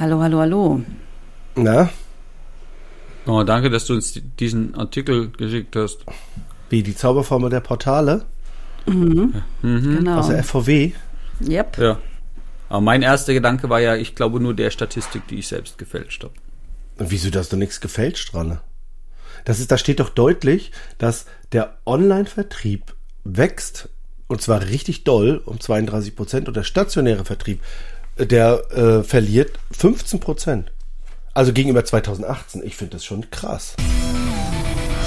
Hallo, hallo, hallo. Na? Oh, danke, dass du uns diesen Artikel geschickt hast. Wie, die Zauberformel der Portale? Mhm. Genau. Aus der FVW? Yep. Ja. Aber mein erster Gedanke war ja, ich glaube nur der Statistik, die ich selbst gefälscht habe. Wieso, da ist doch nichts gefälscht dran? Das ist, da steht doch deutlich, dass der Online-Vertrieb wächst und zwar richtig doll um 32 Prozent und der stationäre Vertrieb, der äh, verliert 15 Prozent. Also gegenüber 2018. Ich finde das schon krass.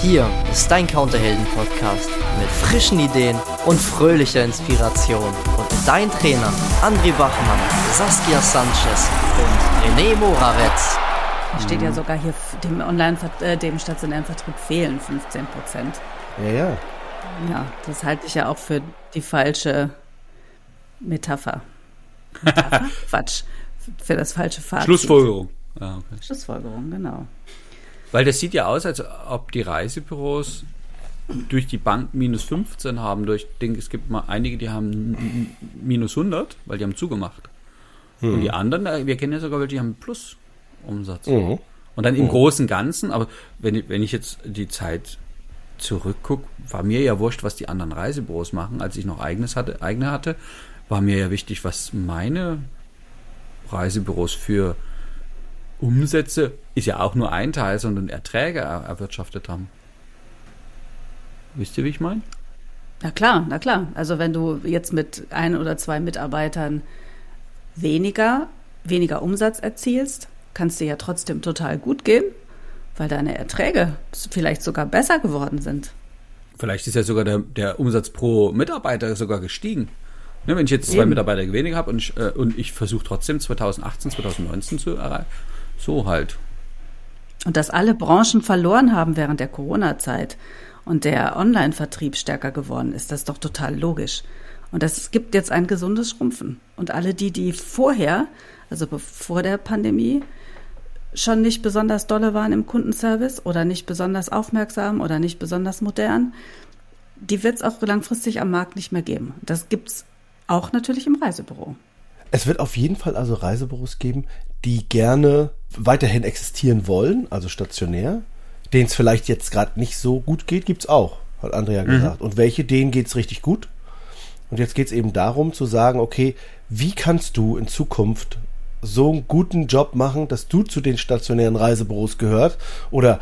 Hier ist dein Counterhelden-Podcast mit frischen Ideen und fröhlicher Inspiration. Und mit deinen Trainern André Bachmann, Saskia Sanchez und René Moravetz. Steht ja sogar hier dem Online, äh, dem stationären Vertrieb fehlen 15 Prozent. Ja, ja. Ja, das halte ich ja auch für die falsche Metapher. Quatsch. Für das falsche Fazit. Schlussfolgerung. Ah, okay. Schlussfolgerung, genau. Weil das sieht ja aus, als ob die Reisebüros durch die Bank minus 15 haben. Durch, ich denke, es gibt mal einige, die haben minus 100, weil die haben zugemacht. Und die anderen, äh, wir kennen ja sogar welche, die haben plus Umsatz. Mhm. Und dann im Großen und Ganzen, aber wenn, ich- wenn ich jetzt die Zeit zurückgucke, war mir ja wurscht, was die anderen Reisebüros machen, als ich noch eigenes hatte, eigene hatte, war mir ja wichtig, was meine Reisebüros für Umsätze, ist ja auch nur ein Teil, sondern Erträge er, erwirtschaftet haben. Wisst ihr, wie ich meine? Na klar, na klar. Also wenn du jetzt mit ein oder zwei Mitarbeitern weniger, weniger Umsatz erzielst, kannst dir ja trotzdem total gut gehen, weil deine Erträge vielleicht sogar besser geworden sind. Vielleicht ist ja sogar der, der Umsatz pro Mitarbeiter sogar gestiegen. Ne, wenn ich jetzt zwei Eben. Mitarbeiter weniger habe und ich, äh, und ich versuche trotzdem 2018, 2019 zu erreichen, so halt. Und dass alle Branchen verloren haben während der Corona-Zeit und der Online-Vertrieb stärker geworden ist, das ist doch total logisch. Und das gibt jetzt ein gesundes Schrumpfen. Und alle die, die vorher, also bevor der Pandemie, schon nicht besonders dolle waren im Kundenservice oder nicht besonders aufmerksam oder nicht besonders modern, die wird es auch langfristig am Markt nicht mehr geben. Das gibt's auch natürlich im Reisebüro. Es wird auf jeden Fall also Reisebüros geben, die gerne weiterhin existieren wollen, also stationär, denen es vielleicht jetzt gerade nicht so gut geht, gibt's auch, hat Andrea gesagt. Und welche, denen geht's richtig gut. Und jetzt geht's eben darum zu sagen, okay, wie kannst du in Zukunft so einen guten Job machen, dass du zu den stationären Reisebüros gehört oder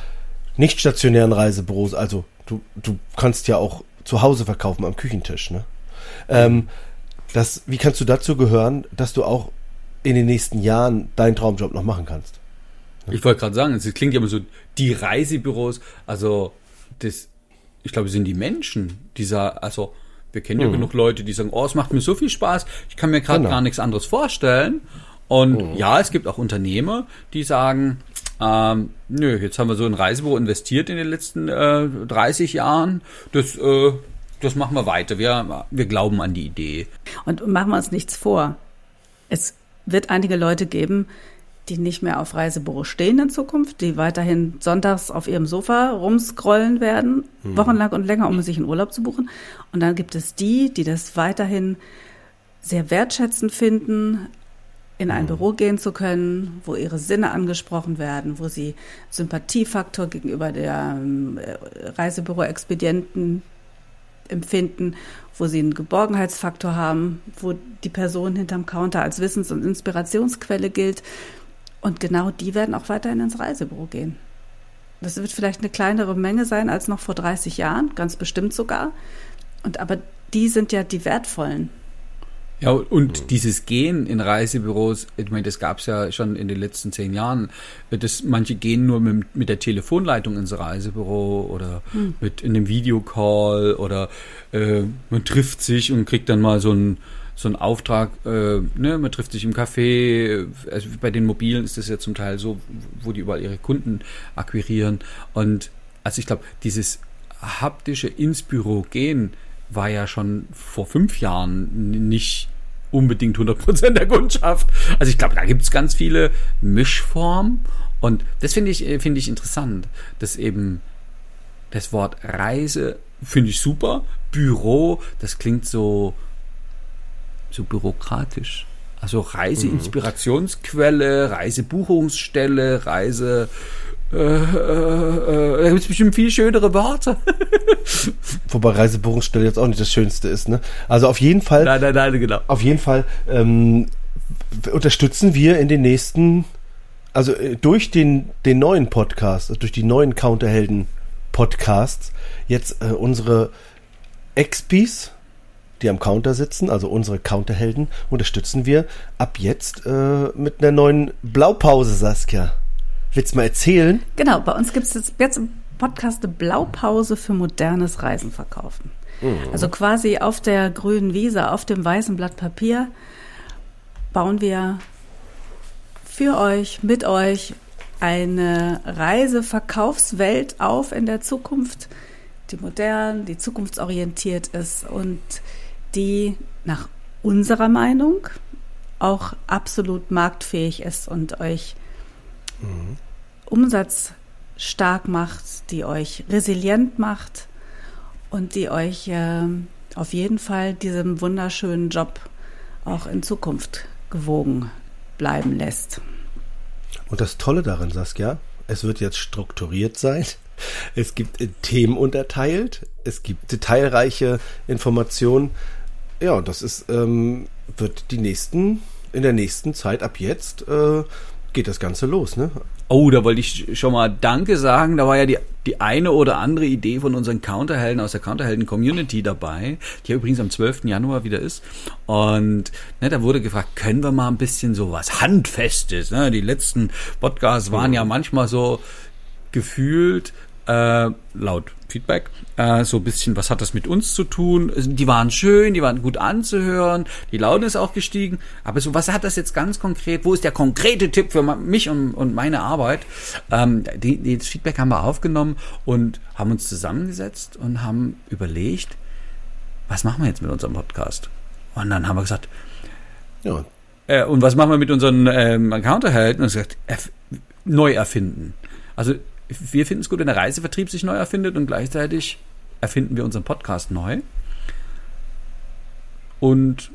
nicht stationären Reisebüros, also du, du kannst ja auch zu Hause verkaufen am Küchentisch, ne? Ähm, das, wie kannst du dazu gehören, dass du auch in den nächsten Jahren deinen Traumjob noch machen kannst? Ich wollte gerade sagen, es klingt ja immer so, die Reisebüros, also das, ich glaube, sind die Menschen, dieser, also wir kennen ja genug Leute, die sagen, oh, es macht mir so viel Spaß, ich kann mir gerade Genau. gar nichts anderes vorstellen. Und ja, es gibt auch Unternehmer, die sagen, ähm, nö, jetzt haben wir so ein Reisebüro investiert in den letzten äh, 30 Jahren, das, äh, das machen wir weiter. Wir, wir glauben an die Idee. Und machen wir uns nichts vor. Es wird einige Leute geben, die nicht mehr auf Reisebüro stehen in Zukunft, die weiterhin sonntags auf ihrem Sofa rumscrollen werden, wochenlang und länger, um sich einen Urlaub zu buchen. Und dann gibt es die, die das weiterhin sehr wertschätzend finden, in ein Büro gehen zu können, wo ihre Sinne angesprochen werden, wo sie Sympathiefaktor gegenüber der ähm, Reisebüro-Expedienten empfinden, wo sie einen Geborgenheitsfaktor haben, wo die Person hinterm Counter als Wissens- und Inspirationsquelle gilt. Und genau die werden auch weiterhin ins Reisebüro gehen. Das wird vielleicht eine kleinere Menge sein als noch vor 30 Jahren, ganz bestimmt sogar. Und aber die sind ja die wertvollen. Ja, und dieses Gehen in Reisebüros, ich meine, das gab es ja schon in den letzten zehn Jahren. Das, manche gehen nur mit, mit der Telefonleitung ins Reisebüro oder mit in einem Videocall oder äh, man trifft sich und kriegt dann mal so einen so einen Auftrag, äh, ne, man trifft sich im Café, also bei den Mobilen ist das ja zum Teil so, wo die überall ihre Kunden akquirieren. Und also ich glaube, dieses haptische ins Büro gehen war ja schon vor fünf Jahren nicht unbedingt 100% der Kundschaft. Also ich glaube, da gibt es ganz viele Mischformen und das finde ich, äh, finde ich interessant, dass eben das Wort Reise finde ich super, Büro, das klingt so, so bürokratisch. Also Reiseinspirationsquelle, Reisebuchungsstelle, Reise. Äh, äh, äh, da gibt es bestimmt viel schönere Worte. Wobei Reisebuchungsstelle jetzt auch nicht das Schönste ist, ne? Also auf jeden Fall. Nein, nein, nein, genau. Auf jeden Fall ähm, unterstützen wir in den nächsten, also äh, durch den, den neuen Podcast, also durch die neuen Counterhelden-Podcasts, jetzt äh, unsere Expis, die am Counter sitzen, also unsere Counterhelden, unterstützen wir ab jetzt äh, mit einer neuen Blaupause, Saskia. Willst du mal erzählen? Genau, bei uns gibt es jetzt, jetzt im Podcast eine Blaupause für modernes Reisen verkaufen. Mhm. Also quasi auf der grünen Wiese, auf dem weißen Blatt Papier bauen wir für euch, mit euch eine Reiseverkaufswelt auf in der Zukunft, die modern, die zukunftsorientiert ist und die nach unserer Meinung auch absolut marktfähig ist und euch mhm. umsatzstark macht, die euch resilient macht und die euch äh, auf jeden Fall diesem wunderschönen Job auch in Zukunft gewogen bleiben lässt. Und das Tolle daran, Saskia, es wird jetzt strukturiert sein. Es gibt Themen unterteilt, es gibt detailreiche Informationen, ja, das ist, ähm, wird die nächsten, in der nächsten Zeit ab jetzt äh, geht das Ganze los, ne? Oh, da wollte ich schon mal Danke sagen. Da war ja die, die eine oder andere Idee von unseren Counterhelden aus der Counterhelden-Community dabei, die ja übrigens am 12. Januar wieder ist. Und ne, da wurde gefragt, können wir mal ein bisschen so was Handfestes? Ne? Die letzten Podcasts waren ja manchmal so gefühlt äh, laut Feedback, äh, so ein bisschen, was hat das mit uns zu tun? Die waren schön, die waren gut anzuhören, die Laune ist auch gestiegen, aber so, was hat das jetzt ganz konkret, wo ist der konkrete Tipp für mich und, und meine Arbeit? Ähm, die, die, das Feedback haben wir aufgenommen und haben uns zusammengesetzt und haben überlegt, was machen wir jetzt mit unserem Podcast? Und dann haben wir gesagt, ja. Äh, und was machen wir mit unseren ähm, Counterhelden? Und gesagt, neu erfinden. Also wir finden es gut, wenn der Reisevertrieb sich neu erfindet und gleichzeitig erfinden wir unseren Podcast neu. Und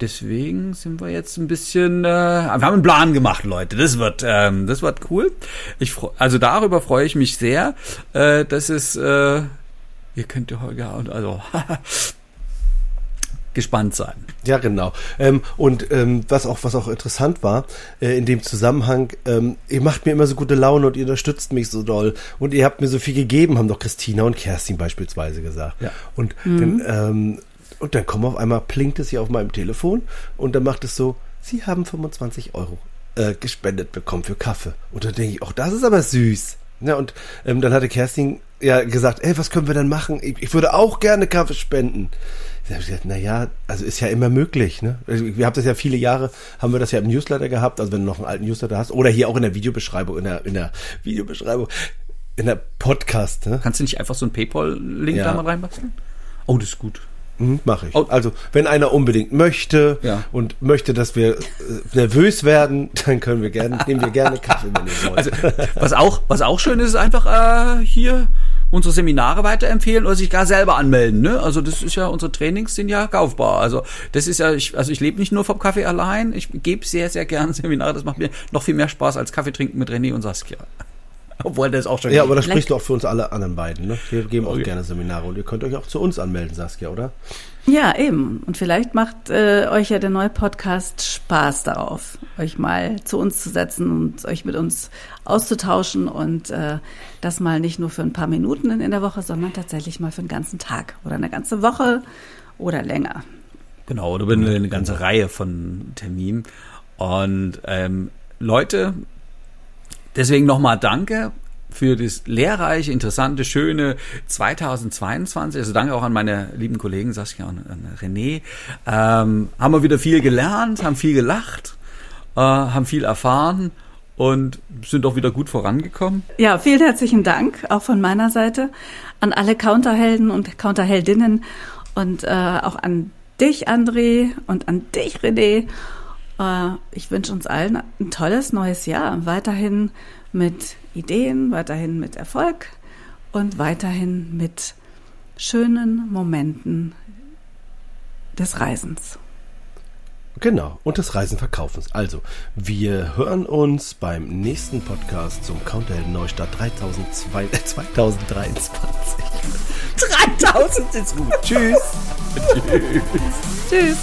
deswegen sind wir jetzt ein bisschen, äh, wir haben einen Plan gemacht, Leute. Das wird, ähm, das wird cool. Ich, also darüber freue ich mich sehr, äh, dass es, äh, ihr könnt ja, ja, also gespannt sein. Ja, genau. Ähm, und ähm, was auch was auch interessant war äh, in dem Zusammenhang, ähm, ihr macht mir immer so gute Laune und ihr unterstützt mich so doll und ihr habt mir so viel gegeben, haben doch Christina und Kerstin beispielsweise gesagt. Ja. Und mhm. dann, ähm, und dann kommt auf einmal plinkt es hier auf meinem Telefon und dann macht es so, Sie haben 25 Euro äh, gespendet bekommen für Kaffee. Und dann denke ich, auch das ist aber süß. Ja, und ähm, dann hatte Kerstin ja gesagt, ey, was können wir denn machen? Ich, ich würde auch gerne Kaffee spenden. Da habe ich gesagt, naja, also ist ja immer möglich. Ne? Also wir haben das ja viele Jahre, haben wir das ja im Newsletter gehabt, also wenn du noch einen alten Newsletter hast, oder hier auch in der Videobeschreibung, in der, in der Videobeschreibung, in der Podcast. Ne? Kannst du nicht einfach so einen PayPal-Link ja. da mal reinbasteln? Oh, das ist gut. Mhm, Mache ich. Oh. Also, wenn einer unbedingt möchte ja. und möchte, dass wir äh, nervös werden, dann können wir gerne, nehmen wir gerne Kaffee, wenn ihr wollt. Also, was auch, was auch schön ist, ist einfach äh, hier unsere Seminare weiterempfehlen oder sich gar selber anmelden. Ne? Also das ist ja, unsere Trainings sind ja kaufbar. Also das ist ja, ich, also ich lebe nicht nur vom Kaffee allein, ich gebe sehr, sehr gerne Seminare. Das macht mir noch viel mehr Spaß als Kaffee trinken mit René und Saskia. Obwohl das auch schon. Ja, aber das spricht du auch für uns alle anderen beiden. Ne? Wir geben auch okay. gerne Seminare und ihr könnt euch auch zu uns anmelden, Saskia, oder? Ja, eben. Und vielleicht macht äh, euch ja der neue Podcast Spaß darauf, euch mal zu uns zu setzen und euch mit uns auszutauschen und äh, das mal nicht nur für ein paar Minuten in, in der Woche, sondern tatsächlich mal für einen ganzen Tag oder eine ganze Woche oder länger. Genau, oder eine ganze Reihe von Terminen. Und ähm, Leute, Deswegen nochmal danke für das lehrreiche, interessante, schöne 2022. Also danke auch an meine lieben Kollegen Saskia und René. Ähm, haben wir wieder viel gelernt, haben viel gelacht, äh, haben viel erfahren und sind auch wieder gut vorangekommen. Ja, vielen herzlichen Dank auch von meiner Seite an alle Counterhelden und Counterheldinnen und äh, auch an dich, André, und an dich, René äh, ich wünsche uns allen ein tolles neues Jahr. Weiterhin mit Ideen, weiterhin mit Erfolg und weiterhin mit schönen Momenten des Reisens. Genau, und des Reisenverkaufens. Also, wir hören uns beim nächsten Podcast zum Counterhelden Neustadt 2023. 3000 äh, ist gut. Tschüss. Tschüss. Tschüss.